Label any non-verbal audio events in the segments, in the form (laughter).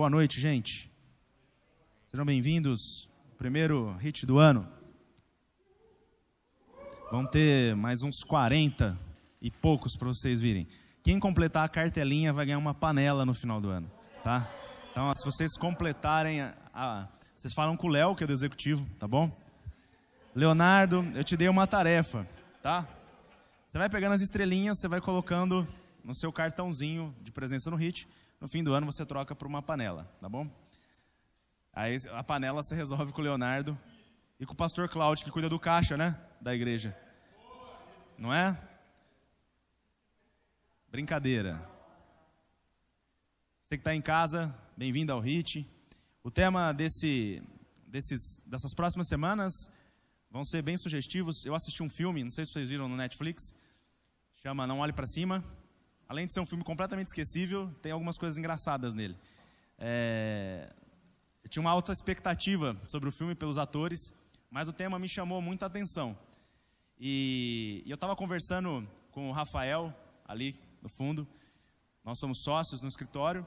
Boa noite, gente. Sejam bem-vindos ao primeiro hit do ano. Vão ter mais uns 40 e poucos para vocês virem. Quem completar a cartelinha vai ganhar uma panela no final do ano, tá? Então, se vocês completarem a, a vocês falam com o Léo, que é do executivo, tá bom? Leonardo, eu te dei uma tarefa, tá? Você vai pegando as estrelinhas, você vai colocando no seu cartãozinho de presença no HIT. No fim do ano você troca por uma panela, tá bom? Aí a panela você resolve com o Leonardo e com o pastor Cláudio, que cuida do caixa, né? Da igreja. Não é? Brincadeira. Você que está em casa, bem-vindo ao HIT. O tema desse, desses, dessas próximas semanas vão ser bem sugestivos. Eu assisti um filme, não sei se vocês viram no Netflix, chama Não Olhe para Cima. Além de ser um filme completamente esquecível, tem algumas coisas engraçadas nele. É... Eu tinha uma alta expectativa sobre o filme pelos atores, mas o tema me chamou muita atenção. E, e eu estava conversando com o Rafael, ali no fundo, nós somos sócios no escritório,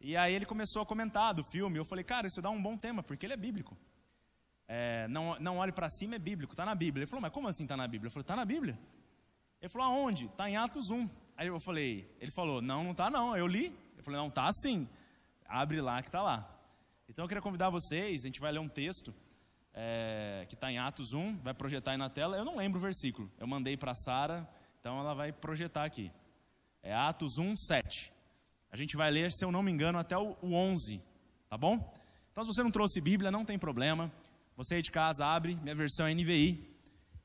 e aí ele começou a comentar do filme. Eu falei, cara, isso dá um bom tema, porque ele é bíblico. É, não, não olhe para cima é bíblico, está na Bíblia. Ele falou, mas como assim está na Bíblia? Eu falei, está na Bíblia. Ele falou, aonde? Está em Atos 1. Aí eu falei, ele falou, não, não está não. Eu li. Eu falei, não, está sim. Abre lá que está lá. Então eu queria convidar vocês, a gente vai ler um texto é, que está em Atos 1, vai projetar aí na tela. Eu não lembro o versículo. Eu mandei para a Sara, então ela vai projetar aqui. É Atos 1, 7. A gente vai ler, se eu não me engano, até o 11, tá bom? Então, se você não trouxe Bíblia, não tem problema. Você aí de casa abre, minha versão é NVI,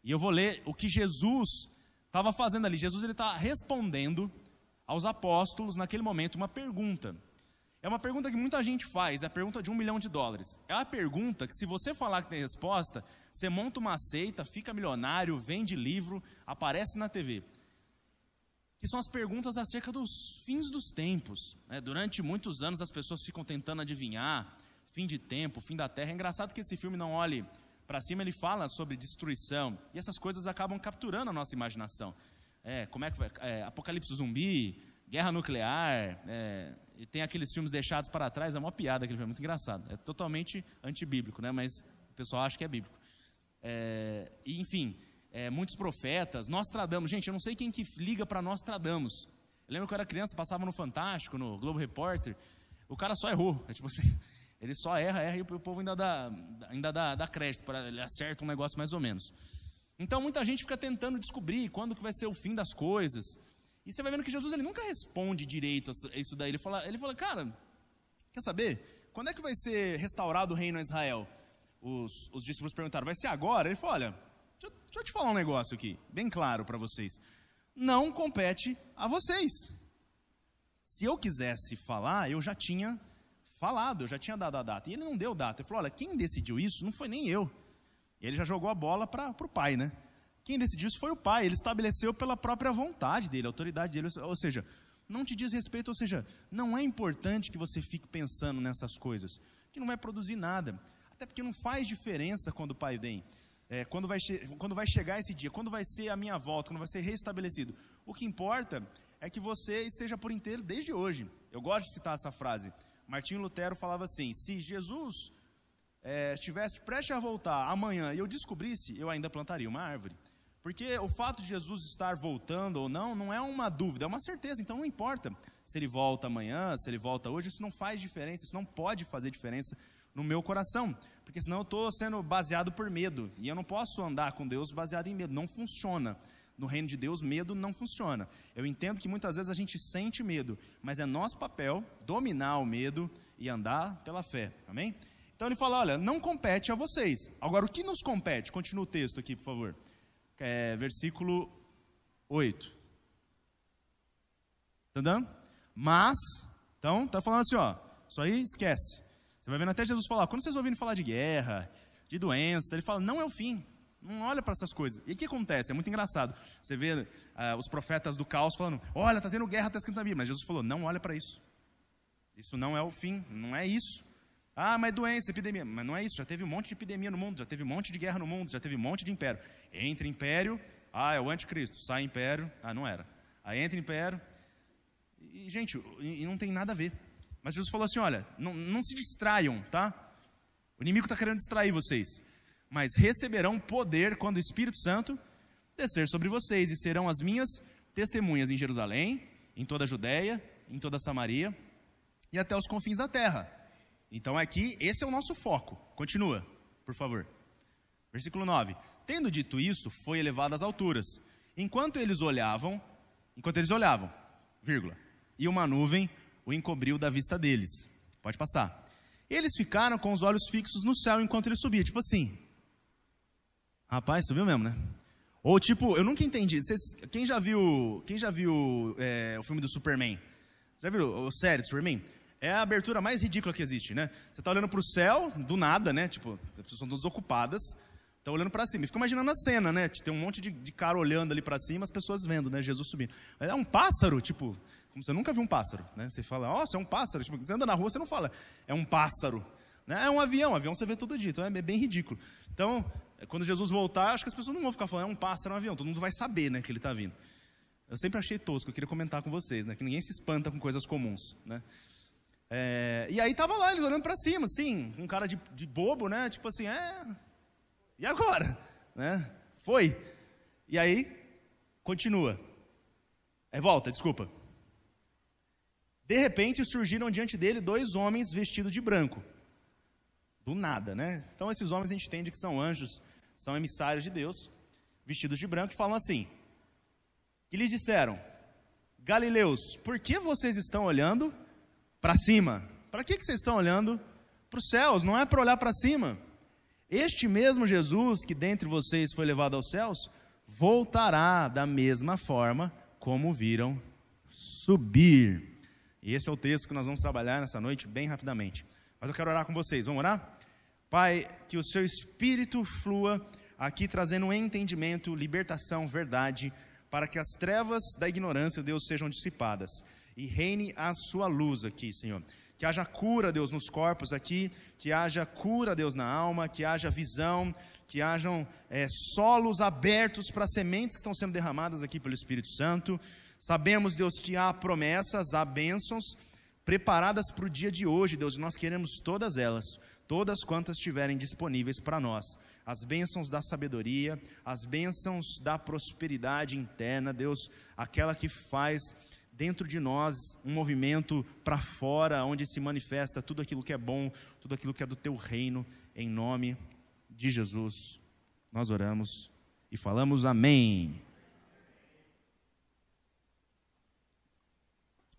e eu vou ler o que Jesus estava fazendo ali. Jesus está respondendo aos apóstolos naquele momento uma pergunta. É uma pergunta que muita gente faz, é a pergunta de um milhão de dólares. É a pergunta que, se você falar que tem resposta, você monta uma seita, fica milionário, vende livro, aparece na TV que são as perguntas acerca dos fins dos tempos. Né? Durante muitos anos as pessoas ficam tentando adivinhar fim de tempo, fim da terra. É engraçado que esse filme não olhe para cima, ele fala sobre destruição e essas coisas acabam capturando a nossa imaginação. É, como é que vai? É, apocalipse zumbi, guerra nuclear, é, e tem aqueles filmes deixados para trás, é uma piada aquele filme, é muito engraçado. É totalmente antibíblico, né? mas o pessoal acha que é bíblico. É, e, enfim, é, muitos profetas, Nostradamus. Gente, eu não sei quem que liga para Nostradamus. Eu lembro que eu era criança, passava no Fantástico, no Globo Repórter, o cara só errou. É tipo assim, (laughs) ele só erra, erra e o povo ainda dá, ainda dá, dá crédito, para ele acerta um negócio mais ou menos. Então muita gente fica tentando descobrir quando que vai ser o fim das coisas. E você vai vendo que Jesus ele nunca responde direito a isso daí. Ele fala, ele fala, cara, quer saber? Quando é que vai ser restaurado o reino a Israel? Os, os discípulos perguntaram, vai ser agora? Ele falou, olha, Deixa, deixa eu te falar um negócio aqui, bem claro para vocês. Não compete a vocês. Se eu quisesse falar, eu já tinha falado, eu já tinha dado a data. E ele não deu data. Ele falou: olha, quem decidiu isso não foi nem eu. Ele já jogou a bola para o pai, né? Quem decidiu isso foi o pai. Ele estabeleceu pela própria vontade dele, autoridade dele. Ou seja, não te diz respeito, ou seja, não é importante que você fique pensando nessas coisas, que não vai produzir nada. Até porque não faz diferença quando o pai vem é, quando, vai quando vai chegar esse dia, quando vai ser a minha volta, quando vai ser restabelecido. O que importa é que você esteja por inteiro desde hoje. Eu gosto de citar essa frase. Martinho Lutero falava assim: se Jesus é, estivesse prestes a voltar amanhã e eu descobrisse, eu ainda plantaria uma árvore. Porque o fato de Jesus estar voltando ou não, não é uma dúvida, é uma certeza. Então não importa se ele volta amanhã, se ele volta hoje, isso não faz diferença, isso não pode fazer diferença no meu coração porque senão eu estou sendo baseado por medo. E eu não posso andar com Deus baseado em medo. Não funciona. No reino de Deus, medo não funciona. Eu entendo que muitas vezes a gente sente medo, mas é nosso papel dominar o medo e andar pela fé. Amém? Então ele fala: olha, não compete a vocês. Agora, o que nos compete? Continua o texto aqui, por favor. É, versículo 8. Tá? Mas, então, tá falando assim, ó. Isso aí esquece. Você vai vendo até Jesus falar, quando vocês ouvirem falar de guerra, de doença, ele fala, não é o fim. Não olha para essas coisas. E o que acontece? É muito engraçado. Você vê uh, os profetas do caos falando, olha, está tendo guerra, está escrito na Bíblia. Mas Jesus falou, não olha para isso. Isso não é o fim, não é isso. Ah, mas doença, epidemia. Mas não é isso. Já teve um monte de epidemia no mundo, já teve um monte de guerra no mundo, já teve um monte de império. Entra império, ah, é o anticristo. Sai império, ah, não era. Aí entra império. E, gente, e não tem nada a ver. Mas Jesus falou assim: olha, não, não se distraiam, tá? O inimigo está querendo distrair vocês. Mas receberão poder quando o Espírito Santo descer sobre vocês e serão as minhas testemunhas em Jerusalém, em toda a Judéia, em toda a Samaria e até os confins da terra. Então aqui, esse é o nosso foco. Continua, por favor. Versículo 9. Tendo dito isso, foi elevado às alturas. Enquanto eles olhavam, enquanto eles olhavam, vírgula, e uma nuvem o encobriu da vista deles. Pode passar. Eles ficaram com os olhos fixos no céu enquanto ele subia, tipo assim. Rapaz, subiu mesmo, né? Ou tipo, eu nunca entendi. Vocês, quem já viu, quem já viu é, o filme do Superman? Já viu o série do Superman? É a abertura mais ridícula que existe, né? Você está olhando para o céu, do nada, né? Tipo, as pessoas estão todas ocupadas, estão olhando para cima. E fica imaginando a cena, né? Tem um monte de, de cara olhando ali para cima, as pessoas vendo, né? Jesus subindo. Mas é um pássaro, tipo, como você nunca viu um pássaro, né? Você fala, ó, é um pássaro. Tipo, você anda na rua, você não fala, é um pássaro. Né? É um avião, avião você vê todo dia, então é bem ridículo. Então, quando Jesus voltar, acho que as pessoas não vão ficar falando, é um pássaro, é um avião. Todo mundo vai saber, né, que ele está vindo. Eu sempre achei tosco, eu queria comentar com vocês, né? Que ninguém se espanta com coisas comuns, né? É, e aí tava lá, eles olhando para cima, assim, um cara de, de bobo, né? Tipo assim, é. E agora? Né? Foi. E aí, continua. É, volta, desculpa. De repente surgiram diante dele dois homens vestidos de branco. Do nada, né? Então esses homens a gente entende que são anjos, são emissários de Deus, vestidos de branco, e falam assim: que lhes disseram, Galileus, por que vocês estão olhando para cima? Para que, que vocês estão olhando para os céus? Não é para olhar para cima. Este mesmo Jesus que dentre vocês foi levado aos céus, voltará da mesma forma como viram subir. E esse é o texto que nós vamos trabalhar nessa noite bem rapidamente. Mas eu quero orar com vocês. Vamos orar? Pai, que o seu espírito flua aqui trazendo entendimento, libertação, verdade, para que as trevas da ignorância, Deus, sejam dissipadas e reine a sua luz aqui, Senhor. Que haja cura, Deus, nos corpos aqui, que haja cura, Deus, na alma, que haja visão, que hajam é, solos abertos para sementes que estão sendo derramadas aqui pelo Espírito Santo. Sabemos, Deus, que há promessas, há bênçãos preparadas para o dia de hoje, Deus, e nós queremos todas elas, todas quantas estiverem disponíveis para nós. As bênçãos da sabedoria, as bênçãos da prosperidade interna, Deus, aquela que faz dentro de nós um movimento para fora, onde se manifesta tudo aquilo que é bom, tudo aquilo que é do teu reino, em nome de Jesus. Nós oramos e falamos amém.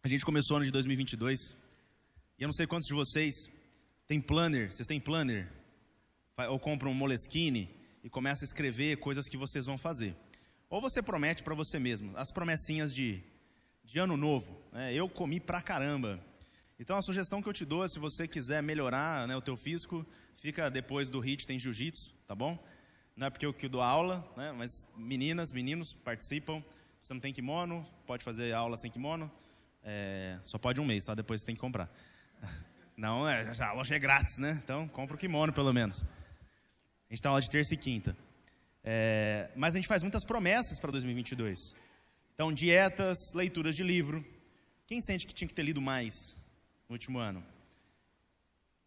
A gente começou o ano de 2022 e eu não sei quantos de vocês têm planner, vocês têm planner? Ou compram um Moleskine e começa a escrever coisas que vocês vão fazer. Ou você promete para você mesmo, as promessinhas de, de ano novo. Né? Eu comi pra caramba. Então a sugestão que eu te dou, é, se você quiser melhorar né, o teu físico, fica depois do HIT, tem jiu-jitsu, tá bom? Não é porque eu que dou aula, né, mas meninas, meninos participam. Você não tem kimono, pode fazer aula sem kimono. É, só pode um mês, tá? Depois você tem que comprar. (laughs) Não, é, a loja é grátis, né? Então, compra o kimono pelo menos. A gente está aula de terça e quinta. É, mas a gente faz muitas promessas para 2022. Então, dietas, leituras de livro. Quem sente que tinha que ter lido mais no último ano?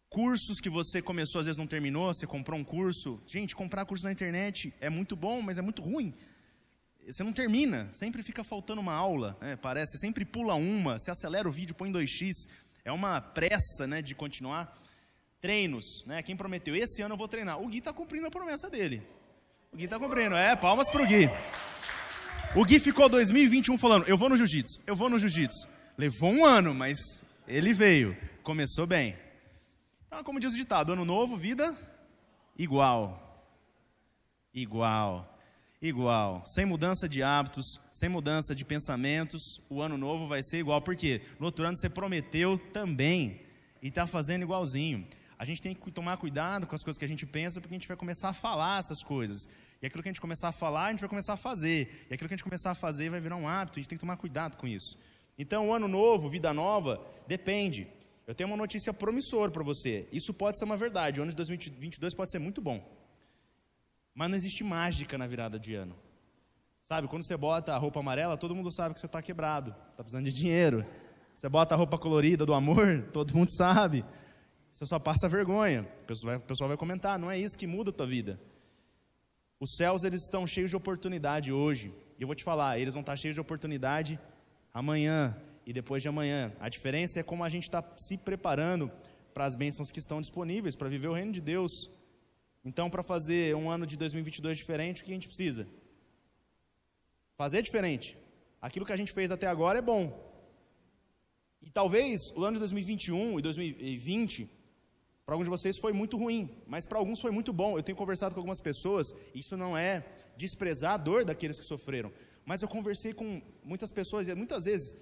Cursos que você começou, às vezes não terminou, você comprou um curso. Gente, comprar curso na internet é muito bom, mas é muito ruim você não termina, sempre fica faltando uma aula, né, parece, você sempre pula uma, você acelera o vídeo, põe 2x, é uma pressa né, de continuar. Treinos, né, quem prometeu, esse ano eu vou treinar, o Gui está cumprindo a promessa dele, o Gui está cumprindo, é, palmas para o Gui. O Gui ficou 2021 falando, eu vou no jiu-jitsu, eu vou no jiu-jitsu. Levou um ano, mas ele veio, começou bem. Então, como diz o ditado, ano novo, vida igual. Igual igual. Sem mudança de hábitos, sem mudança de pensamentos, o ano novo vai ser igual. Porque no outro ano você prometeu também e está fazendo igualzinho. A gente tem que tomar cuidado com as coisas que a gente pensa, porque a gente vai começar a falar essas coisas. E aquilo que a gente começar a falar, a gente vai começar a fazer. E aquilo que a gente começar a fazer vai virar um hábito. A gente tem que tomar cuidado com isso. Então, o ano novo, vida nova, depende. Eu tenho uma notícia promissora para você. Isso pode ser uma verdade. O ano de 2022 pode ser muito bom. Mas não existe mágica na virada de ano. Sabe, quando você bota a roupa amarela, todo mundo sabe que você está quebrado, está precisando de dinheiro. Você bota a roupa colorida do amor, (laughs) todo mundo sabe. Você só passa vergonha. O pessoal vai, vai comentar, não é isso que muda a tua vida. Os céus eles estão cheios de oportunidade hoje. E eu vou te falar, eles vão estar cheios de oportunidade amanhã e depois de amanhã. A diferença é como a gente está se preparando para as bênçãos que estão disponíveis para viver o reino de Deus. Então, para fazer um ano de 2022 diferente, o que a gente precisa? Fazer diferente. Aquilo que a gente fez até agora é bom. E talvez o ano de 2021 e 2020 para alguns de vocês foi muito ruim, mas para alguns foi muito bom. Eu tenho conversado com algumas pessoas, isso não é desprezar a dor daqueles que sofreram, mas eu conversei com muitas pessoas, e muitas vezes,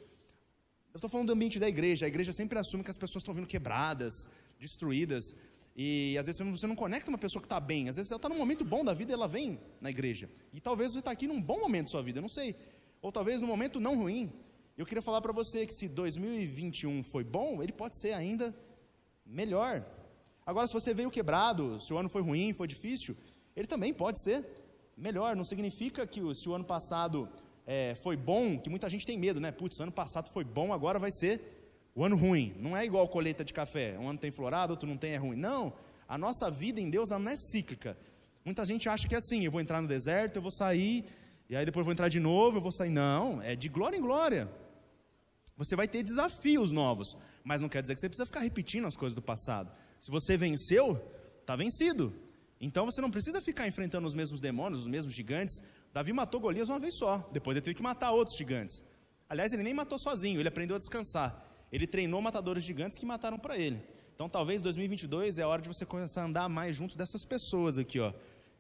eu estou falando do ambiente da igreja, a igreja sempre assume que as pessoas estão vindo quebradas, destruídas, e às vezes você não conecta uma pessoa que está bem, às vezes ela está num momento bom da vida e ela vem na igreja, e talvez você está aqui num bom momento da sua vida, eu não sei, ou talvez num momento não ruim. Eu queria falar para você que se 2021 foi bom, ele pode ser ainda melhor. Agora, se você veio quebrado, se o ano foi ruim, foi difícil, ele também pode ser melhor. Não significa que se o ano passado é, foi bom, que muita gente tem medo, né? Putz, ano passado foi bom, agora vai ser o ano ruim. Não é igual colheita de café. Um ano tem florado, outro não tem, é ruim. Não. A nossa vida em Deus não é cíclica. Muita gente acha que é assim: eu vou entrar no deserto, eu vou sair, e aí depois vou entrar de novo, eu vou sair. Não, é de glória em glória. Você vai ter desafios novos, mas não quer dizer que você precisa ficar repetindo as coisas do passado. Se você venceu, está vencido. Então você não precisa ficar enfrentando os mesmos demônios, os mesmos gigantes. Davi matou Golias uma vez só, depois ele teve que matar outros gigantes. Aliás, ele nem matou sozinho, ele aprendeu a descansar. Ele treinou matadores gigantes que mataram para ele. Então talvez 2022 é a hora de você começar a andar mais junto dessas pessoas aqui, ó,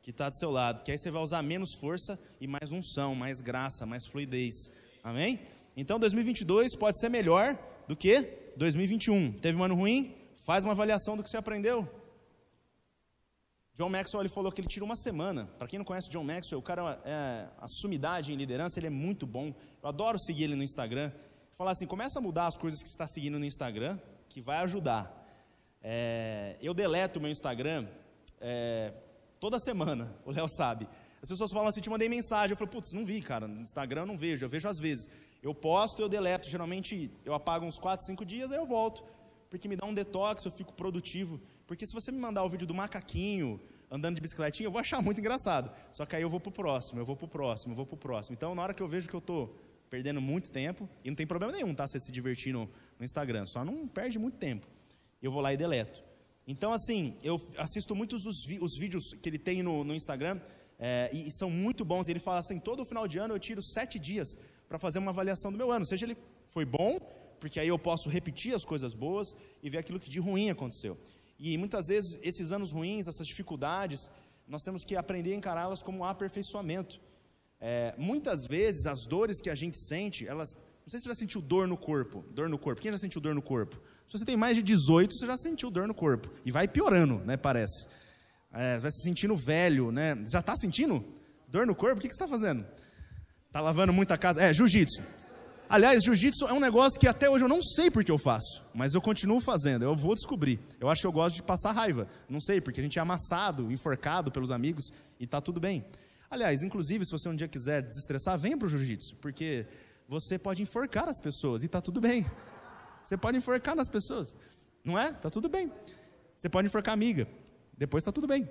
que está do seu lado. Que aí você vai usar menos força e mais unção, mais graça, mais fluidez. Amém? Então 2022 pode ser melhor do que 2021. Teve um ano ruim? Faz uma avaliação do que você aprendeu. John Maxwell ele falou que ele tira uma semana. Para quem não conhece o John Maxwell, o cara é a sumidade em liderança, ele é muito bom. Eu adoro seguir ele no Instagram. Falar assim, começa a mudar as coisas que você está seguindo no Instagram, que vai ajudar. É, eu deleto o meu Instagram é, toda semana, (laughs) o Léo sabe. As pessoas falam assim, te mandei mensagem. Eu falo, putz, não vi, cara. No Instagram eu não vejo, eu vejo às vezes. Eu posto, eu deleto. Geralmente eu apago uns 4, 5 dias, aí eu volto porque me dá um detox, eu fico produtivo. Porque se você me mandar o vídeo do macaquinho andando de bicicletinha, eu vou achar muito engraçado. Só que aí eu vou pro próximo, eu vou pro próximo, eu vou pro próximo. Então, na hora que eu vejo que eu tô perdendo muito tempo, e não tem problema nenhum, tá? Você se divertir no, Instagram, só não perde muito tempo. Eu vou lá e deleto. Então, assim, eu assisto muitos os, os vídeos que ele tem no, no Instagram, é, e, e, são muito bons. Ele fala assim: todo final de ano eu tiro sete dias para fazer uma avaliação do meu ano, seja ele foi bom porque aí eu posso repetir as coisas boas e ver aquilo que de ruim aconteceu. E muitas vezes esses anos ruins, essas dificuldades, nós temos que aprender a encará-las como um aperfeiçoamento. É, muitas vezes as dores que a gente sente, elas. Não sei se você já sentiu dor no corpo. Dor no corpo. Quem já sentiu dor no corpo? Se você tem mais de 18, você já sentiu dor no corpo. E vai piorando, né? Parece. É, vai se sentindo velho, né? Já está sentindo dor no corpo? O que, que você está fazendo? Está lavando muita casa? É, jiu-jitsu. Aliás, jiu-jitsu é um negócio que até hoje eu não sei porque eu faço, mas eu continuo fazendo, eu vou descobrir. Eu acho que eu gosto de passar raiva, não sei, porque a gente é amassado, enforcado pelos amigos e tá tudo bem. Aliás, inclusive, se você um dia quiser desestressar, venha para o jiu-jitsu, porque você pode enforcar as pessoas e tá tudo bem. Você pode enforcar nas pessoas, não é? Tá tudo bem. Você pode enforcar amiga, depois tá tudo bem.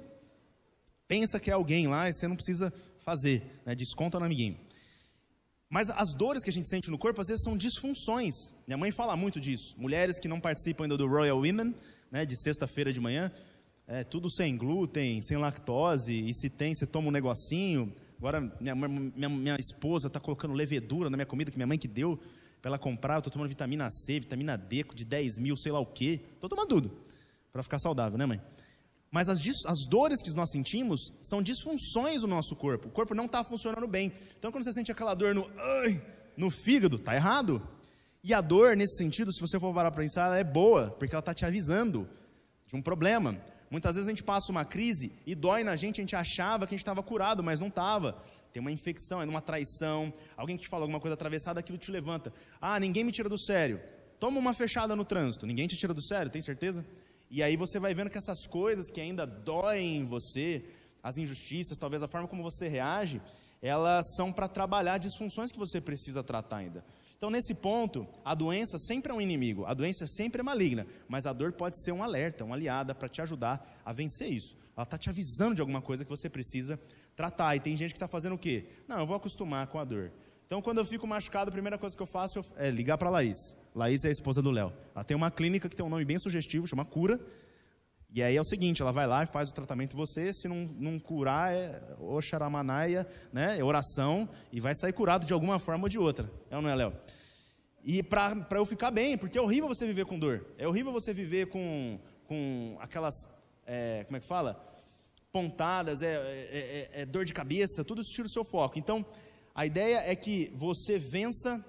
Pensa que é alguém lá e você não precisa fazer, né? desconta no amiguinho. Mas as dores que a gente sente no corpo, às vezes, são disfunções. Minha mãe fala muito disso. Mulheres que não participam ainda do Royal Women, né, de sexta-feira de manhã, é, tudo sem glúten, sem lactose, e se tem, você toma um negocinho. Agora, minha, minha, minha esposa está colocando levedura na minha comida, que minha mãe que deu para ela comprar. Eu estou tomando vitamina C, vitamina D de 10 mil, sei lá o quê. Estou tomando tudo, para ficar saudável, né, mãe? Mas as, as, dores que nós sentimos são disfunções do nosso corpo. O corpo não está funcionando bem. Então, quando você sente aquela dor no, ai, no fígado, está errado. E a dor, nesse sentido, se você for parar para pensar, ela é boa, porque ela está te avisando de um problema. Muitas vezes a gente passa uma crise e dói na gente, a gente achava que a gente estava curado, mas não estava. Tem uma infecção, é uma traição, alguém que te fala alguma coisa atravessada, aquilo te levanta. Ah, ninguém me tira do sério. Toma uma fechada no trânsito, ninguém te tira do sério, tem certeza? E aí você vai vendo que essas coisas que ainda doem em você, as injustiças, talvez a forma como você reage, elas são para trabalhar disfunções que você precisa tratar ainda. Então, nesse ponto, a doença sempre é um inimigo, a doença sempre é maligna, mas a dor pode ser um alerta, uma aliada para te ajudar a vencer isso. Ela está te avisando de alguma coisa que você precisa tratar. E tem gente que está fazendo o quê? Não, eu vou acostumar com a dor. Então, quando eu fico machucado, a primeira coisa que eu faço é ligar para a Laís. Laís é a esposa do Léo. Ela tem uma clínica que tem um nome bem sugestivo, chama Cura. E aí é o seguinte, ela vai lá e faz o tratamento em você, se não, não curar, é oxaramanaia, né, é oração, e vai sair curado de alguma forma ou de outra. É ou não é, Léo? E para eu ficar bem, porque é horrível você viver com dor. É horrível você viver com, com aquelas, é, como é que fala? Pontadas, é, é, é, é dor de cabeça, tudo isso tira o seu foco. Então, a ideia é que você vença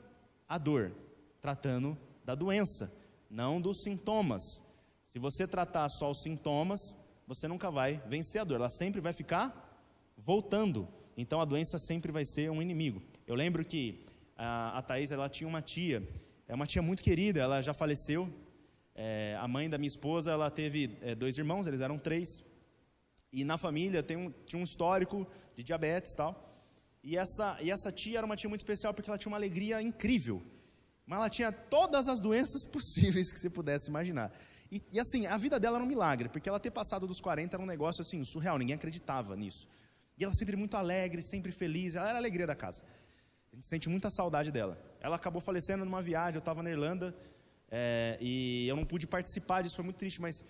a dor, tratando da doença, não dos sintomas. Se você tratar só os sintomas, você nunca vai vencer a dor, ela sempre vai ficar voltando. Então a doença sempre vai ser um inimigo. Eu lembro que a, a ela tinha uma tia, é uma tia muito querida, ela já faleceu. É, a mãe da minha esposa ela teve é, dois irmãos, eles eram três. E na família tem um, tinha um histórico de diabetes e tal. E essa, e essa tia era uma tia muito especial porque ela tinha uma alegria incrível. Mas ela tinha todas as doenças (laughs) possíveis que você pudesse imaginar. E, e, assim, a vida dela era um milagre, porque ela ter passado dos 40 era um negócio assim, surreal, ninguém acreditava nisso. E ela sempre muito alegre, sempre feliz, ela era a alegria da casa. A gente sente muita saudade dela. Ela acabou falecendo numa viagem, eu estava na Irlanda, é, e eu não pude participar disso, foi muito triste, mas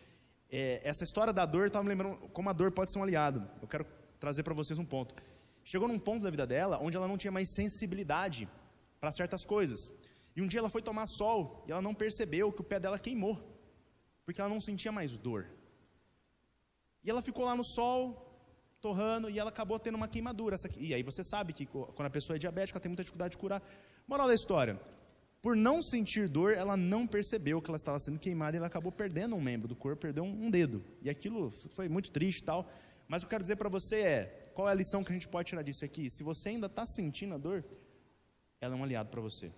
é, essa história da dor estava me lembrando como a dor pode ser um aliado. Eu quero trazer para vocês um ponto. Chegou num ponto da vida dela onde ela não tinha mais sensibilidade para certas coisas. E um dia ela foi tomar sol e ela não percebeu que o pé dela queimou porque ela não sentia mais dor. E ela ficou lá no sol, torrando, e ela acabou tendo uma queimadura. E aí você sabe que quando a pessoa é diabética, ela tem muita dificuldade de curar. Moral da história: por não sentir dor, ela não percebeu que ela estava sendo queimada e ela acabou perdendo um membro do corpo, perdeu um, dedo. E aquilo foi muito triste e tal. Mas o que eu quero dizer para você é: qual é a lição que a gente pode tirar disso aqui? Se você ainda está sentindo a dor, ela é um aliado para você.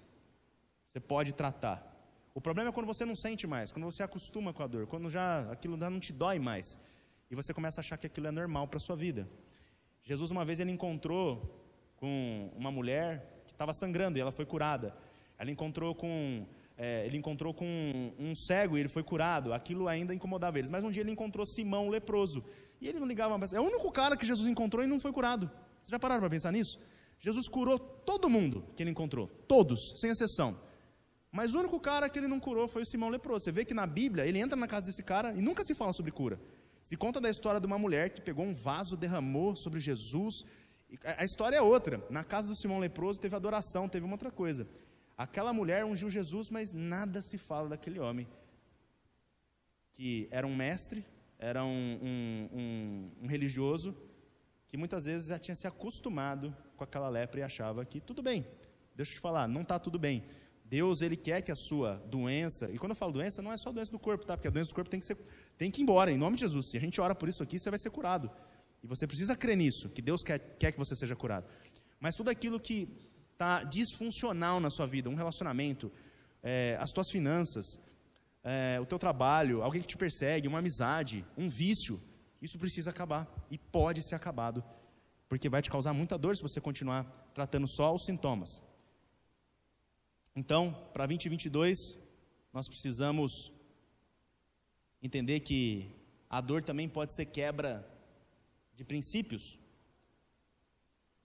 Você pode tratar. O problema é quando você não sente mais, quando você acostuma com a dor, quando já aquilo já não te dói mais. E você começa a achar que aquilo é normal para sua vida. Jesus, uma vez, ele encontrou com uma mulher que estava sangrando e ela foi curada. Ela encontrou com, é, ele encontrou com um, um cego e ele foi curado. Aquilo ainda incomodava eles. Mas um dia ele encontrou Simão, leproso. E ele não ligava mais. É o único cara que Jesus encontrou e não foi curado. Vocês já pararam para pensar nisso? Jesus curou todo mundo que ele encontrou. Todos, sem exceção. Mas o único cara que ele não curou foi o Simão leproso. Você vê que na Bíblia ele entra na casa desse cara e nunca se fala sobre cura. Se conta da história de uma mulher que pegou um vaso, derramou sobre Jesus. A história é outra. Na casa do Simão leproso teve adoração, teve uma outra coisa. Aquela mulher ungiu Jesus, mas nada se fala daquele homem que era um mestre, era um, um, um, um religioso que muitas vezes já tinha se acostumado com aquela lepra e achava que tudo bem. Deixa eu te falar, não está tudo bem. Deus, ele quer que a sua doença, e quando eu falo doença, não é só doença do corpo, tá? Porque a doença do corpo tem que, ser, tem que ir embora, em nome de Jesus. Se a gente ora por isso aqui, você vai ser curado. E você precisa crer nisso, que Deus quer, quer que você seja curado. Mas tudo aquilo que está disfuncional na sua vida, um relacionamento, é, as tuas finanças, é, o teu trabalho, alguém que te persegue, uma amizade, um vício, isso precisa acabar. E pode ser acabado. Porque vai te causar muita dor se você continuar tratando só os sintomas. Então, para 2022, nós precisamos entender que a dor também pode ser quebra de princípios.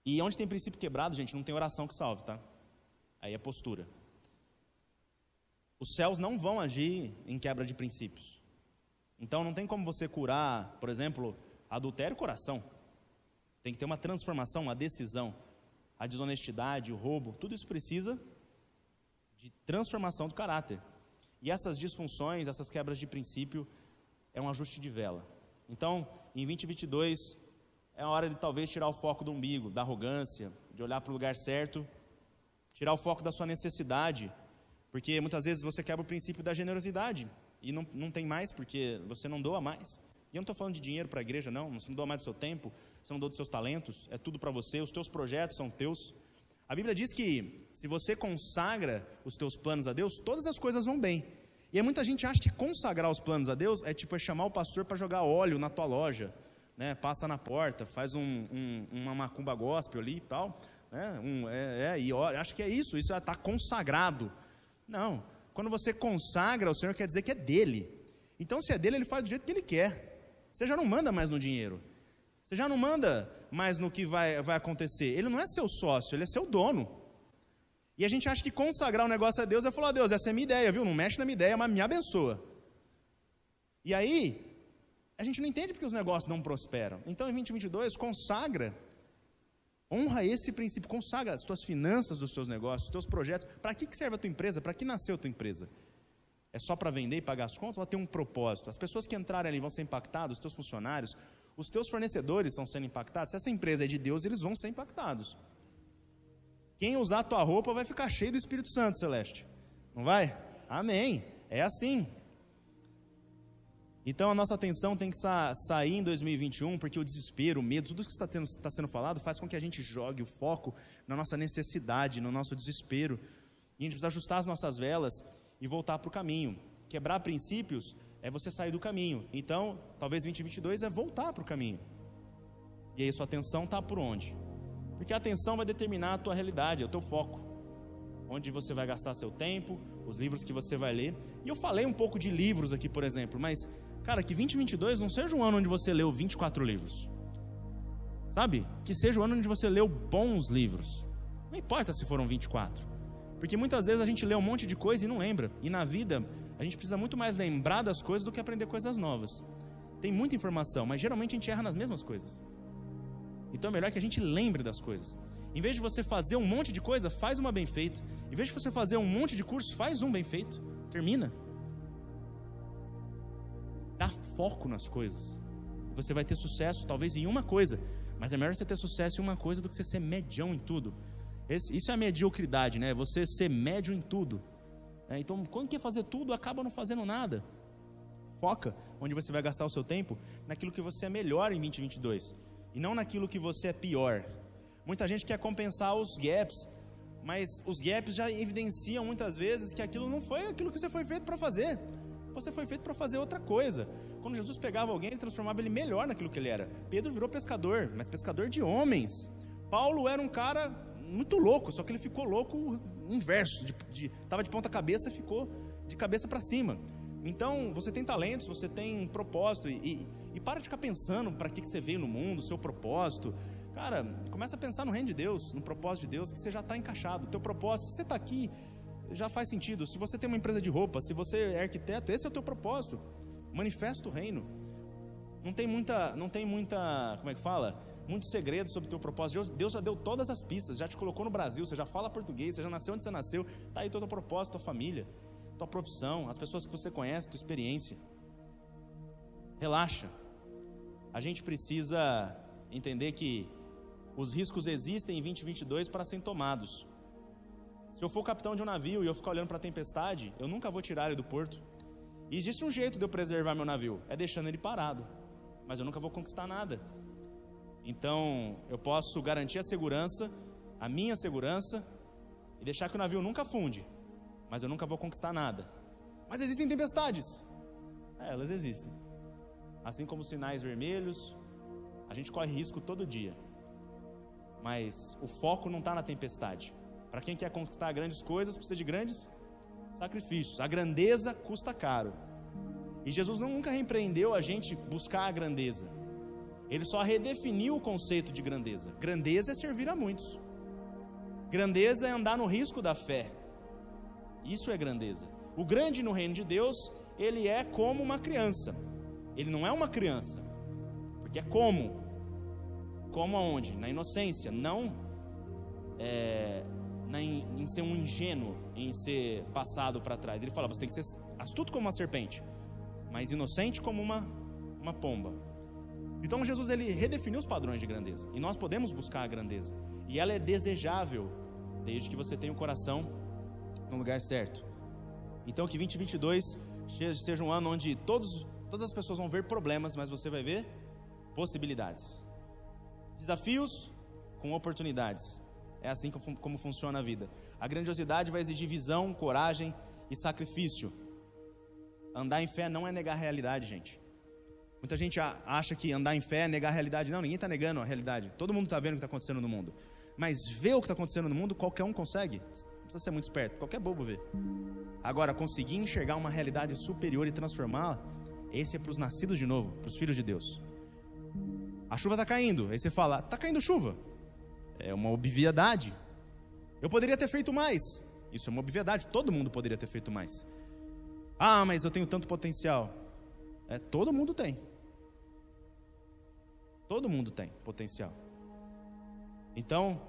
E onde tem princípio quebrado, gente, não tem oração que salve, tá? Aí é postura. Os céus não vão agir em quebra de princípios. Então não tem como você curar, por exemplo, adultério coração. Tem que ter uma transformação, uma decisão. A desonestidade, o roubo, tudo isso precisa de transformação do caráter. E essas disfunções, essas quebras de princípio, é um ajuste de vela. Então, em 2022, é a hora de talvez tirar o foco do umbigo, da arrogância, de olhar para o lugar certo, tirar o foco da sua necessidade, porque muitas vezes você quebra o princípio da generosidade e não, não tem mais porque você não doa mais. E eu não estou falando de dinheiro para a igreja, não, você não doa mais do seu tempo, você não doa dos seus talentos, é tudo para você, os teus projetos são teus. A Bíblia diz que se você consagra os teus planos a Deus, todas as coisas vão bem. E muita gente acha que consagrar os planos a Deus é tipo é chamar o pastor para jogar óleo na tua loja, né? Passa na porta, faz um, um, uma macumba gospel ali e tal, né? Um, é, é, e ora, acho que é isso, isso está consagrado. Não, quando você consagra, o Senhor quer dizer que é dele. Então, se é dele, ele faz do jeito que ele quer. Você já não manda mais no dinheiro. Você já não manda mais no que vai, vai acontecer. Ele não é seu sócio, ele é seu dono. E a gente acha que consagrar o um negócio a Deus é falar, Deus, essa é minha ideia, viu? Não mexe na minha ideia, mas me abençoa. E aí, a gente não entende porque os negócios não prosperam. Então, em 2022, consagra, honra esse princípio, consagra as tuas finanças dos teus negócios, os teus projetos. Para que serve a tua empresa? Para que nasceu a tua empresa? É só para vender e pagar as contas? Ou tem um propósito? As pessoas que entrarem ali vão ser impactadas, os teus funcionários, os teus fornecedores estão sendo impactados. Se essa empresa é de Deus, eles vão ser impactados. Quem usar a tua roupa vai ficar cheio do Espírito Santo, Celeste. Não vai? Amém. É assim. Então a nossa atenção tem que sa sair em 2021, porque o desespero, o medo, tudo que está, tendo, está sendo falado faz com que a gente jogue o foco na nossa necessidade, no nosso desespero. E a gente precisa ajustar as nossas velas e voltar para o caminho. Quebrar princípios é você sair do caminho. Então, talvez 2022 é voltar para o caminho. E aí sua atenção está por onde? Porque a atenção vai determinar a tua realidade, é o teu foco. Onde você vai gastar seu tempo, os livros que você vai ler. E eu falei um pouco de livros aqui, por exemplo, mas, cara, que 2022 não seja um ano onde você leu 24 livros. Sabe? Que seja um ano onde você leu bons livros. Não importa se foram 24. Porque muitas vezes a gente lê um monte de coisa e não lembra. E na vida, a gente precisa muito mais lembrar das coisas do que aprender coisas novas. Tem muita informação, mas geralmente a gente erra nas mesmas coisas. Então é melhor que a gente lembre das coisas. Em vez de você fazer um monte de coisa, faz uma bem feita. Em vez de você fazer um monte de curso, faz um bem feito. Termina. Dá foco nas coisas. Você vai ter sucesso talvez em uma coisa, mas é melhor você ter sucesso em uma coisa do que você ser medião em tudo. Esse, isso é a mediocridade, né? Você ser médio em tudo. É, então, quando quer fazer tudo, acaba não fazendo nada. Foca onde você vai gastar o seu tempo naquilo que você é melhor em 2022 e não naquilo que você é pior. Muita gente quer compensar os gaps, mas os gaps já evidenciam muitas vezes que aquilo não foi aquilo que você foi feito para fazer. Você foi feito para fazer outra coisa. Quando Jesus pegava alguém, ele transformava ele melhor naquilo que ele era. Pedro virou pescador, mas pescador de homens. Paulo era um cara muito louco, só que ele ficou louco inverso, de, de, tava de ponta cabeça ficou de cabeça para cima. Então, você tem talentos, você tem propósito, e, e, e para de ficar pensando para que, que você veio no mundo, seu propósito. Cara, começa a pensar no reino de Deus, no propósito de Deus, que você já está encaixado. O teu propósito, se você está aqui, já faz sentido. Se você tem uma empresa de roupa, se você é arquiteto, esse é o teu propósito. Manifesta o reino. Não tem muita, não tem muita, como é que fala? Muitos segredos sobre o teu propósito. Deus já deu todas as pistas, já te colocou no Brasil, você já fala português, você já nasceu onde você nasceu, está aí todo o propósito, tua família tua profissão, as pessoas que você conhece, tua experiência. Relaxa. A gente precisa entender que os riscos existem em 2022 para serem tomados. Se eu for capitão de um navio e eu ficar olhando para a tempestade, eu nunca vou tirar ele do porto. E existe um jeito de eu preservar meu navio, é deixando ele parado. Mas eu nunca vou conquistar nada. Então, eu posso garantir a segurança, a minha segurança, e deixar que o navio nunca afunde mas eu nunca vou conquistar nada. Mas existem tempestades. É, elas existem. Assim como sinais vermelhos, a gente corre risco todo dia. Mas o foco não está na tempestade. Para quem quer conquistar grandes coisas, precisa de grandes sacrifícios. A grandeza custa caro. E Jesus nunca repreendeu a gente buscar a grandeza. Ele só redefiniu o conceito de grandeza. Grandeza é servir a muitos. Grandeza é andar no risco da fé. Isso é grandeza. O grande no reino de Deus, ele é como uma criança. Ele não é uma criança, porque é como. Como aonde? Na inocência, não é, na, em ser um ingênuo, em ser passado para trás. Ele fala: você tem que ser astuto como uma serpente, mas inocente como uma, uma pomba. Então Jesus ele redefiniu os padrões de grandeza e nós podemos buscar a grandeza e ela é desejável desde que você tenha o coração no lugar certo. Então que 2022 seja um ano onde todos, todas as pessoas vão ver problemas, mas você vai ver possibilidades. Desafios com oportunidades. É assim como funciona a vida. A grandiosidade vai exigir visão, coragem e sacrifício. Andar em fé não é negar a realidade, gente. Muita gente acha que andar em fé é negar a realidade. Não, ninguém está negando a realidade. Todo mundo está vendo o que está acontecendo no mundo. mas ver o que está acontecendo no mundo, qualquer um consegue. Não precisa ser muito esperto, qualquer bobo vê. Agora, conseguir enxergar uma realidade superior e transformá-la, esse é para os nascidos de novo, para os filhos de Deus. A chuva está caindo, aí você fala, está caindo chuva. É uma obviedade. Eu poderia ter feito mais. Isso é uma obviedade, todo mundo poderia ter feito mais. Ah, mas eu tenho tanto potencial. É, todo mundo tem. Todo mundo tem potencial. Então,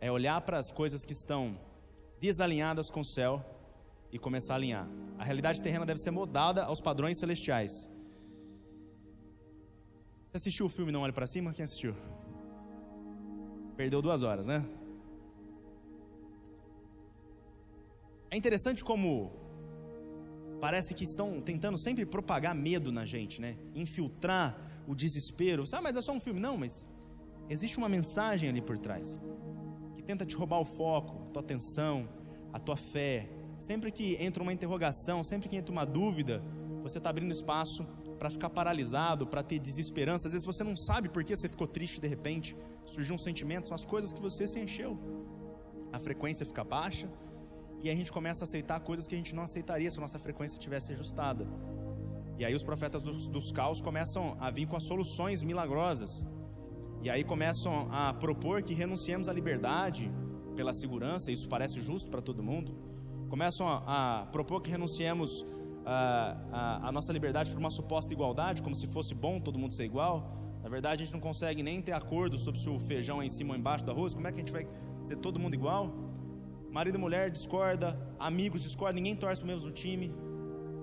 é olhar para as coisas que estão desalinhadas com o céu e começar a alinhar. A realidade terrena deve ser moldada aos padrões celestiais. Você assistiu o filme Não Olhe para Cima? Quem assistiu? Perdeu duas horas, né? É interessante como parece que estão tentando sempre propagar medo na gente, né? Infiltrar o desespero. Ah, mas é só um filme. Não, mas existe uma mensagem ali por trás que tenta te roubar o foco, a tua atenção, a tua fé. Sempre que entra uma interrogação, sempre que entra uma dúvida, você está abrindo espaço para ficar paralisado, para ter desesperança. Às vezes você não sabe por que você ficou triste de repente. Surgiu um sentimento, são as coisas que você se encheu. A frequência fica baixa e a gente começa a aceitar coisas que a gente não aceitaria se a nossa frequência tivesse ajustada. E aí os profetas dos, dos caos começam a vir com as soluções milagrosas. E aí começam a propor que renunciemos à liberdade pela segurança, isso parece justo para todo mundo. Começam a, a propor que renunciemos a, a, a nossa liberdade por uma suposta igualdade, como se fosse bom todo mundo ser igual. Na verdade, a gente não consegue nem ter acordo sobre se o feijão é em cima ou embaixo do arroz. Como é que a gente vai ser todo mundo igual? Marido e mulher discorda, amigos discordam, ninguém torce para o mesmo time,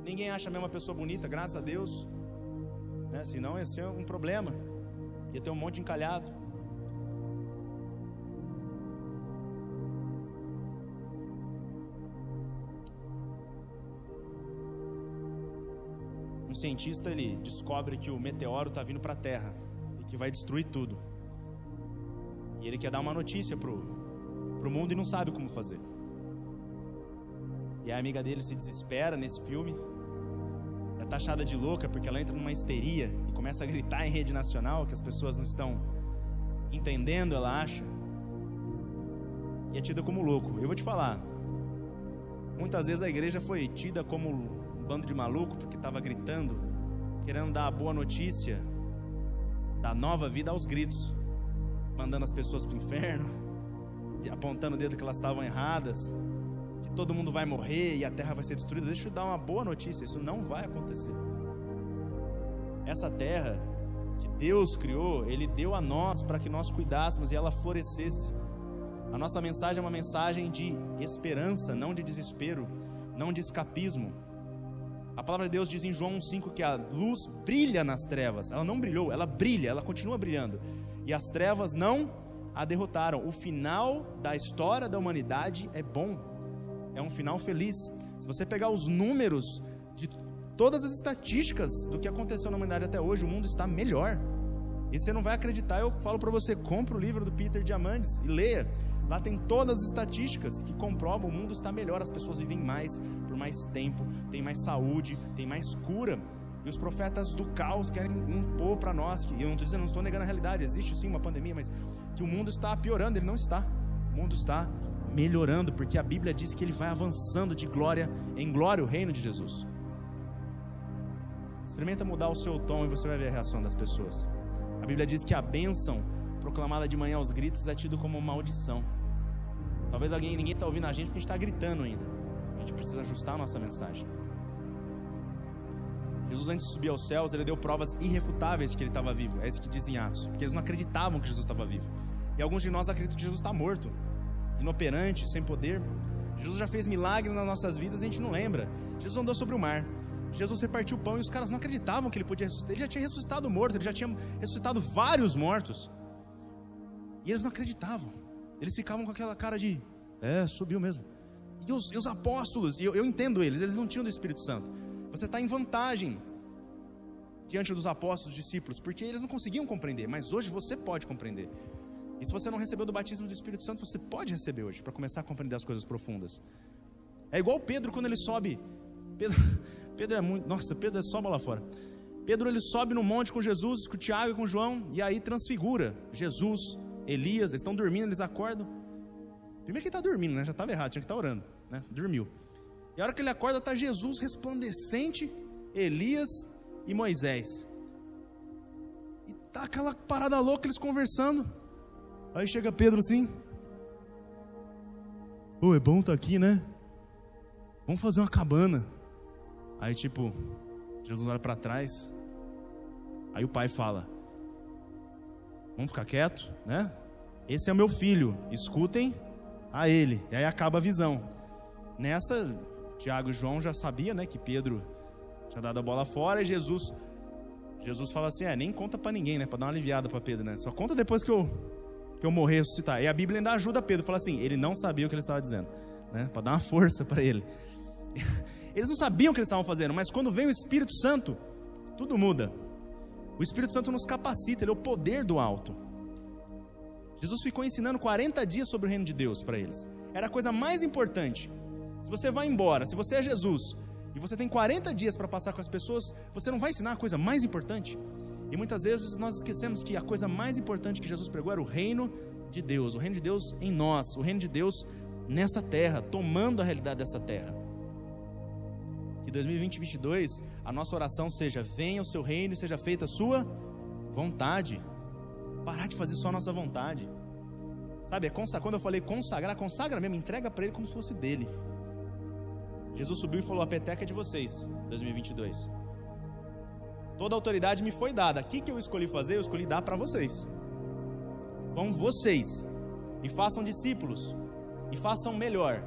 ninguém acha a mesma pessoa bonita, graças a Deus. Né? Senão ia ser um problema, ia ter um monte encalhado. Um cientista ele descobre que o meteoro está vindo para a Terra e que vai destruir tudo. E ele quer dar uma notícia pro para o mundo e não sabe como fazer. E a amiga dele se desespera nesse filme, é taxada de louca porque ela entra numa histeria e começa a gritar em rede nacional que as pessoas não estão entendendo, ela acha, e é tida como louco. Eu vou te falar, muitas vezes a igreja foi tida como um bando de maluco porque estava gritando, querendo dar a boa notícia da nova vida aos gritos, mandando as pessoas para o inferno (laughs) apontando o dedo que elas estavam erradas, que todo mundo vai morrer e a terra vai ser destruída. Deixa eu dar uma boa notícia: isso não vai acontecer. Essa terra que Deus criou, Ele deu a nós para que nós cuidássemos e ela florescesse. A nossa mensagem é uma mensagem de esperança, não de desespero, não de escapismo. A palavra de Deus diz em João 5 que a luz brilha nas trevas. Ela não brilhou, ela brilha, ela continua brilhando. E as trevas não a derrotaram. O final da história da humanidade é bom, é um final feliz. Se você pegar os números de todas as estatísticas do que aconteceu na humanidade até hoje, o mundo está melhor. E você não vai acreditar, eu falo para você, compre o livro do Peter Diamandis e leia. Lá tem todas as estatísticas que comprovam o mundo está melhor, as pessoas vivem mais por mais tempo, tem mais saúde, tem mais cura. E os profetas do caos querem impor para nós, que eu não estou dizendo, não estou negando a realidade, existe sim uma pandemia, mas que o mundo está piorando, ele não está. O mundo está melhorando, porque a Bíblia diz que ele vai avançando de glória em glória o reino de Jesus. Experimenta mudar o seu tom e você vai ver a reação das pessoas. A Bíblia diz que a bênção proclamada de manhã aos gritos é tido como maldição. Talvez alguém, ninguém está ouvindo a gente porque a gente está gritando ainda. A gente precisa ajustar a nossa mensagem. Jesus, antes de subir aos céus, ele deu provas irrefutáveis que ele estava vivo. É isso que dizem Atos. Porque eles não acreditavam que Jesus estava vivo. E alguns de nós acreditam que Jesus está morto, inoperante, sem poder. Jesus já fez milagre nas nossas vidas e a gente não lembra. Jesus andou sobre o mar. Jesus repartiu o pão e os caras não acreditavam que ele podia ressuscitar. Ele já tinha ressuscitado morto, ele já tinha ressuscitado vários mortos. E eles não acreditavam. Eles ficavam com aquela cara de, é, subiu mesmo. E os, e os apóstolos, eu, eu entendo eles, eles não tinham do Espírito Santo. Você está em vantagem diante dos apóstolos, discípulos, porque eles não conseguiam compreender, mas hoje você pode compreender. E se você não recebeu do batismo do Espírito Santo, você pode receber hoje, para começar a compreender as coisas profundas. É igual Pedro quando ele sobe. Pedro, (laughs) Pedro é muito. Nossa, Pedro é só bola fora. Pedro ele sobe no monte com Jesus, com Tiago e com João, e aí transfigura Jesus Elias, eles estão dormindo, eles acordam. Primeiro que ele está dormindo, né? Já estava errado, tinha que estar tá orando, né? Dormiu. E a hora que ele acorda, está Jesus resplandecente, Elias e Moisés. E tá aquela parada louca, eles conversando. Aí chega Pedro assim. Ô, oh, é bom estar tá aqui, né? Vamos fazer uma cabana. Aí, tipo, Jesus olha para trás. Aí o pai fala: Vamos ficar quieto, né? Esse é o meu filho, escutem a ele. E aí acaba a visão. Nessa, Tiago e João já sabia, né, que Pedro tinha dado a bola fora e Jesus Jesus fala assim: "É, nem conta para ninguém, né, para dar uma aliviada para Pedro, né? Só conta depois que eu que eu morrer ressuscitar". E a Bíblia ainda ajuda Pedro, fala assim: "Ele não sabia o que ele estava dizendo", né? Para dar uma força para ele. (laughs) Eles não sabiam o que eles estavam fazendo, mas quando vem o Espírito Santo, tudo muda. O Espírito Santo nos capacita, ele é o poder do alto. Jesus ficou ensinando 40 dias sobre o reino de Deus para eles. Era a coisa mais importante. Se você vai embora, se você é Jesus, e você tem 40 dias para passar com as pessoas, você não vai ensinar a coisa mais importante? E muitas vezes nós esquecemos que a coisa mais importante que Jesus pregou era o reino de Deus, o reino de Deus em nós, o reino de Deus nessa terra, tomando a realidade dessa terra. Que 2020 2022 a nossa oração seja: venha o seu reino e seja feita a sua vontade. Parar de fazer só a nossa vontade. Sabe, é quando eu falei consagrar, consagra mesmo, entrega para ele como se fosse dele. Jesus subiu e falou: a peteca é de vocês, 2022. Toda autoridade me foi dada. Aqui que eu escolhi fazer, eu escolhi dar para vocês. Vão vocês e façam discípulos e façam melhor.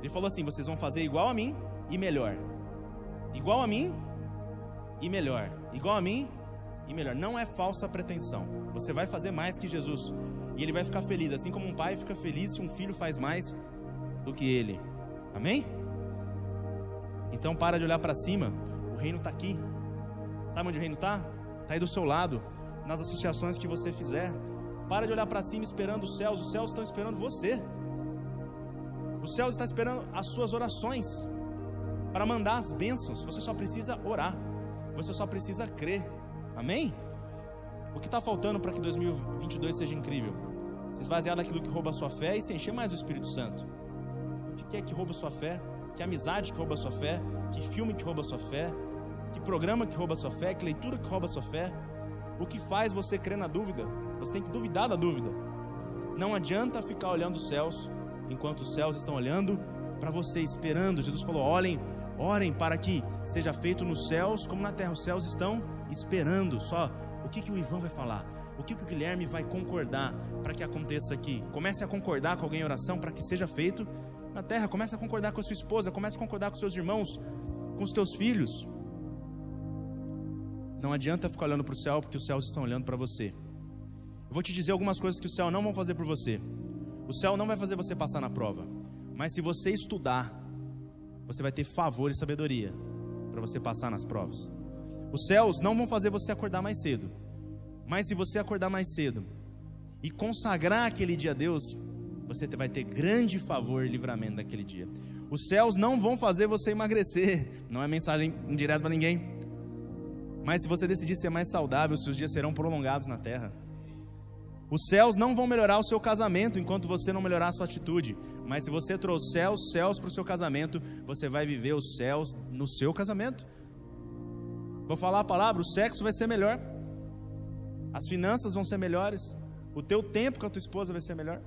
Ele falou assim: vocês vão fazer igual a mim, e melhor. Igual a mim e melhor. Igual a mim e melhor. Não é falsa pretensão. Você vai fazer mais que Jesus. E ele vai ficar feliz, assim como um pai fica feliz se um filho faz mais do que ele. Amém? Então para de olhar para cima. O reino está aqui. Sabe onde o reino está? Está aí do seu lado, nas associações que você fizer. Para de olhar para cima esperando os céus. Os céus estão esperando você. Os céus estão esperando as suas orações para mandar as bênçãos, você só precisa orar, você só precisa crer. Amém? O que está faltando para que 2022 seja incrível? Se esvaziar daquilo que rouba a sua fé e se encher mais do Espírito Santo. O que é que rouba a sua fé? Que amizade que rouba a sua fé? Que filme que rouba a sua fé? Que programa que rouba sua fé? Que leitura que rouba sua fé? O que faz você crer na dúvida? Você tem que duvidar da dúvida. Não adianta ficar olhando os céus enquanto os céus estão olhando para você, esperando. Jesus falou: olhem Orem para que seja feito nos céus como na terra. Os céus estão esperando só o que, que o Ivan vai falar, o que, que o Guilherme vai concordar para que aconteça aqui. Comece a concordar com alguém em oração para que seja feito na terra. Comece a concordar com a sua esposa, comece a concordar com seus irmãos, com os teus filhos. Não adianta ficar olhando para o céu porque os céus estão olhando para você. Eu vou te dizer algumas coisas que o céu não vão fazer por você. O céu não vai fazer você passar na prova. Mas se você estudar, você vai ter favor e sabedoria para você passar nas provas. Os céus não vão fazer você acordar mais cedo, mas se você acordar mais cedo e consagrar aquele dia a Deus, você vai ter grande favor e livramento daquele dia. Os céus não vão fazer você emagrecer, não é mensagem indireta para ninguém. Mas se você decidir ser mais saudável, seus dias serão prolongados na terra. Os céus não vão melhorar o seu casamento enquanto você não melhorar a sua atitude. Mas se você trouxer os céus para o seu casamento, você vai viver os céus no seu casamento. Vou falar a palavra: o sexo vai ser melhor, as finanças vão ser melhores, o teu tempo com a tua esposa vai ser melhor.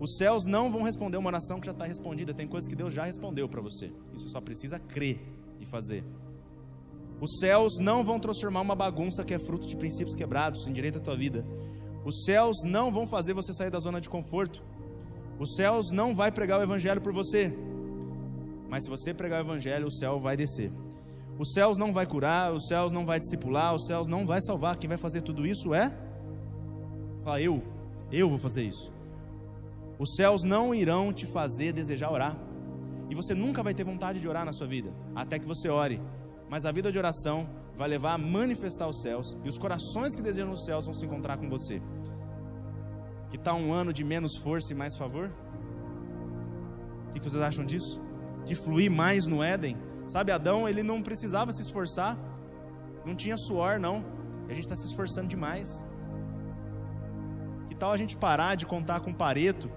Os céus não vão responder uma oração que já está respondida. Tem coisas que Deus já respondeu para você. Isso só precisa crer e fazer. Os céus não vão transformar uma bagunça que é fruto de princípios quebrados em direito à tua vida. Os céus não vão fazer você sair da zona de conforto. Os céus não vai pregar o evangelho por você. Mas se você pregar o evangelho, o céu vai descer. Os céus não vai curar, os céus não vai discipular, os céus não vai salvar. Quem vai fazer tudo isso é Fala eu, eu vou fazer isso. Os céus não irão te fazer desejar orar. E você nunca vai ter vontade de orar na sua vida, até que você ore. Mas a vida de oração vai levar a manifestar os céus, e os corações que desejam os céus vão se encontrar com você. Que tal um ano de menos força e mais favor? O que vocês acham disso? De fluir mais no Éden? Sabe, Adão, ele não precisava se esforçar, não tinha suor, não. E a gente está se esforçando demais. Que tal a gente parar de contar com Pareto,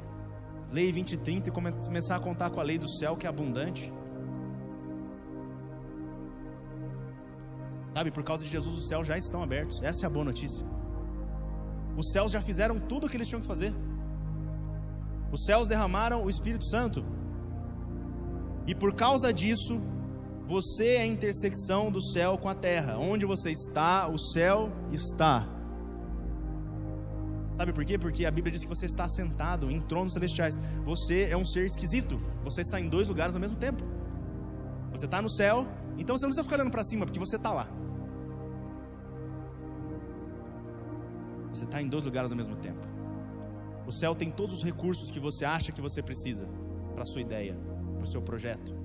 lei 2030 e começar a contar com a lei do céu que é abundante? Sabe, por causa de Jesus os céus já estão abertos. Essa é a boa notícia. Os céus já fizeram tudo o que eles tinham que fazer. Os céus derramaram o Espírito Santo. E por causa disso, você é a intersecção do céu com a terra. Onde você está, o céu está. Sabe por quê? Porque a Bíblia diz que você está sentado em tronos celestiais. Você é um ser esquisito. Você está em dois lugares ao mesmo tempo. Você está no céu, então você não precisa ficar olhando para cima, porque você está lá. Você está em dois lugares ao mesmo tempo. O céu tem todos os recursos que você acha que você precisa para a sua ideia, para o seu projeto.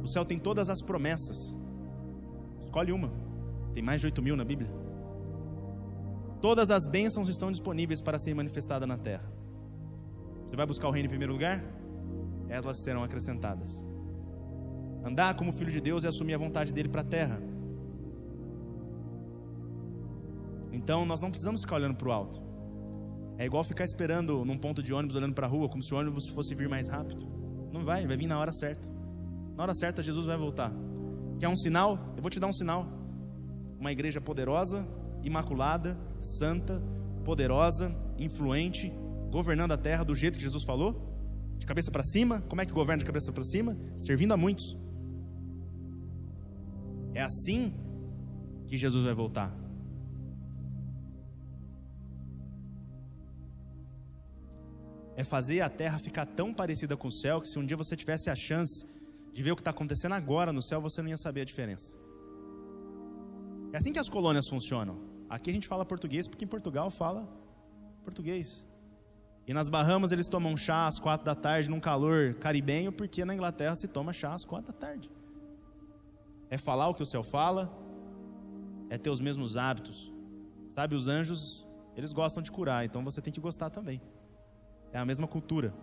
O céu tem todas as promessas. Escolhe uma. Tem mais de 8 mil na Bíblia. Todas as bênçãos estão disponíveis para ser manifestada na terra. Você vai buscar o reino em primeiro lugar? Elas serão acrescentadas. Andar como filho de Deus é assumir a vontade dele para a terra. Então nós não precisamos ficar olhando para o alto. É igual ficar esperando num ponto de ônibus olhando para a rua, como se o ônibus fosse vir mais rápido. Não vai, vai vir na hora certa. Na hora certa Jesus vai voltar. Quer um sinal? Eu vou te dar um sinal. Uma igreja poderosa, imaculada, santa, poderosa, influente, governando a terra do jeito que Jesus falou, de cabeça para cima. Como é que governa de cabeça para cima? Servindo a muitos. É assim que Jesus vai voltar. É fazer a terra ficar tão parecida com o céu que se um dia você tivesse a chance de ver o que está acontecendo agora no céu, você não ia saber a diferença. É assim que as colônias funcionam. Aqui a gente fala português porque em Portugal fala português. E nas Bahamas eles tomam chá às quatro da tarde num calor caribenho, porque na Inglaterra se toma chá às quatro da tarde. É falar o que o céu fala, é ter os mesmos hábitos. Sabe, os anjos, eles gostam de curar, então você tem que gostar também. É a mesma cultura.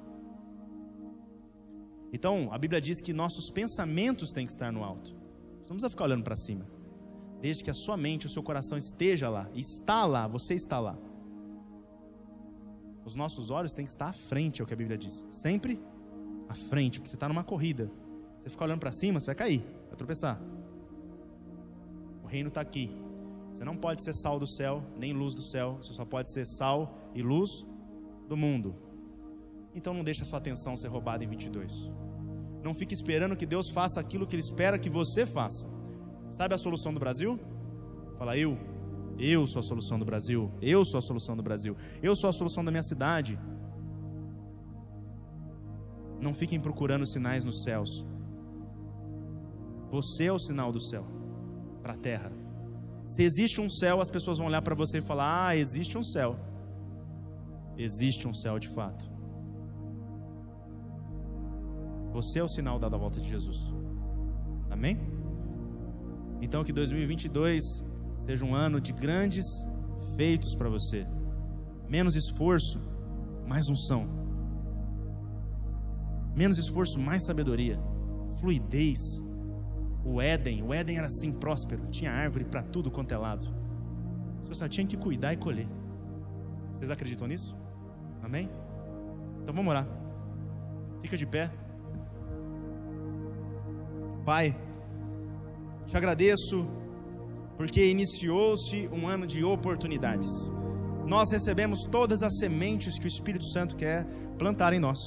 Então, a Bíblia diz que nossos pensamentos têm que estar no alto. Você não precisa ficar olhando para cima. Desde que a sua mente, o seu coração esteja lá, está lá, você está lá. Os nossos olhos têm que estar à frente, é o que a Bíblia diz. Sempre à frente, porque você está numa corrida. Você ficar olhando para cima, você vai cair, vai tropeçar. O reino está aqui. Você não pode ser sal do céu, nem luz do céu. Você só pode ser sal e luz do mundo. Então não deixe a sua atenção ser roubada em 22. Não fique esperando que Deus faça aquilo que Ele espera que você faça. Sabe a solução do Brasil? Fala eu. Eu sou a solução do Brasil. Eu sou a solução do Brasil. Eu sou a solução da minha cidade. Não fiquem procurando sinais nos céus. Você é o sinal do céu para a terra. Se existe um céu, as pessoas vão olhar para você e falar: Ah, existe um céu. Existe um céu de fato. Você é o sinal da volta de Jesus. Amém? Então que 2022 seja um ano de grandes feitos para você. Menos esforço, mais unção. Menos esforço, mais sabedoria. Fluidez. O Éden, o Éden era assim próspero, tinha árvore para tudo quanto é lado. Você só tinha que cuidar e colher. Vocês acreditam nisso? Amém? Então vamos orar. Fica de pé. Pai, te agradeço porque iniciou-se um ano de oportunidades. Nós recebemos todas as sementes que o Espírito Santo quer plantar em nós.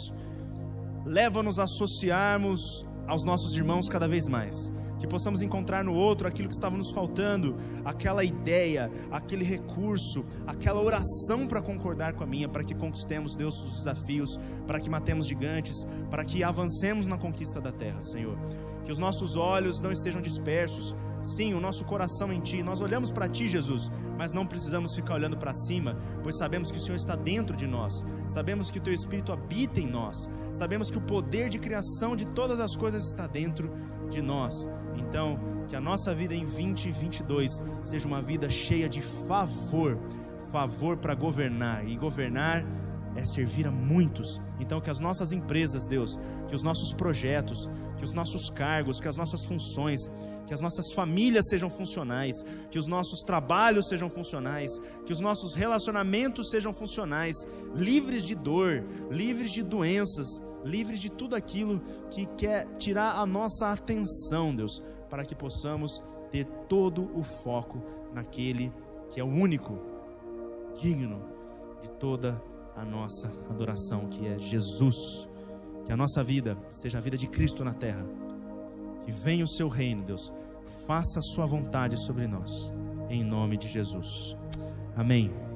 Leva-nos a associarmos aos nossos irmãos cada vez mais que possamos encontrar no outro aquilo que estava nos faltando, aquela ideia, aquele recurso, aquela oração para concordar com a minha, para que conquistemos, Deus, os desafios, para que matemos gigantes, para que avancemos na conquista da terra, Senhor. Que os nossos olhos não estejam dispersos, sim, o nosso coração em Ti. Nós olhamos para Ti, Jesus, mas não precisamos ficar olhando para cima, pois sabemos que o Senhor está dentro de nós, sabemos que o Teu Espírito habita em nós, sabemos que o poder de criação de todas as coisas está dentro de nós. Então, que a nossa vida em 2022 seja uma vida cheia de favor, favor para governar, e governar é servir a muitos. Então, que as nossas empresas, Deus, que os nossos projetos, que os nossos cargos, que as nossas funções que as nossas famílias sejam funcionais, que os nossos trabalhos sejam funcionais, que os nossos relacionamentos sejam funcionais, livres de dor, livres de doenças, livres de tudo aquilo que quer tirar a nossa atenção, Deus, para que possamos ter todo o foco naquele que é o único, digno de toda a nossa adoração, que é Jesus. Que a nossa vida seja a vida de Cristo na terra. Que venha o seu reino, Deus. Faça a sua vontade sobre nós. Em nome de Jesus. Amém.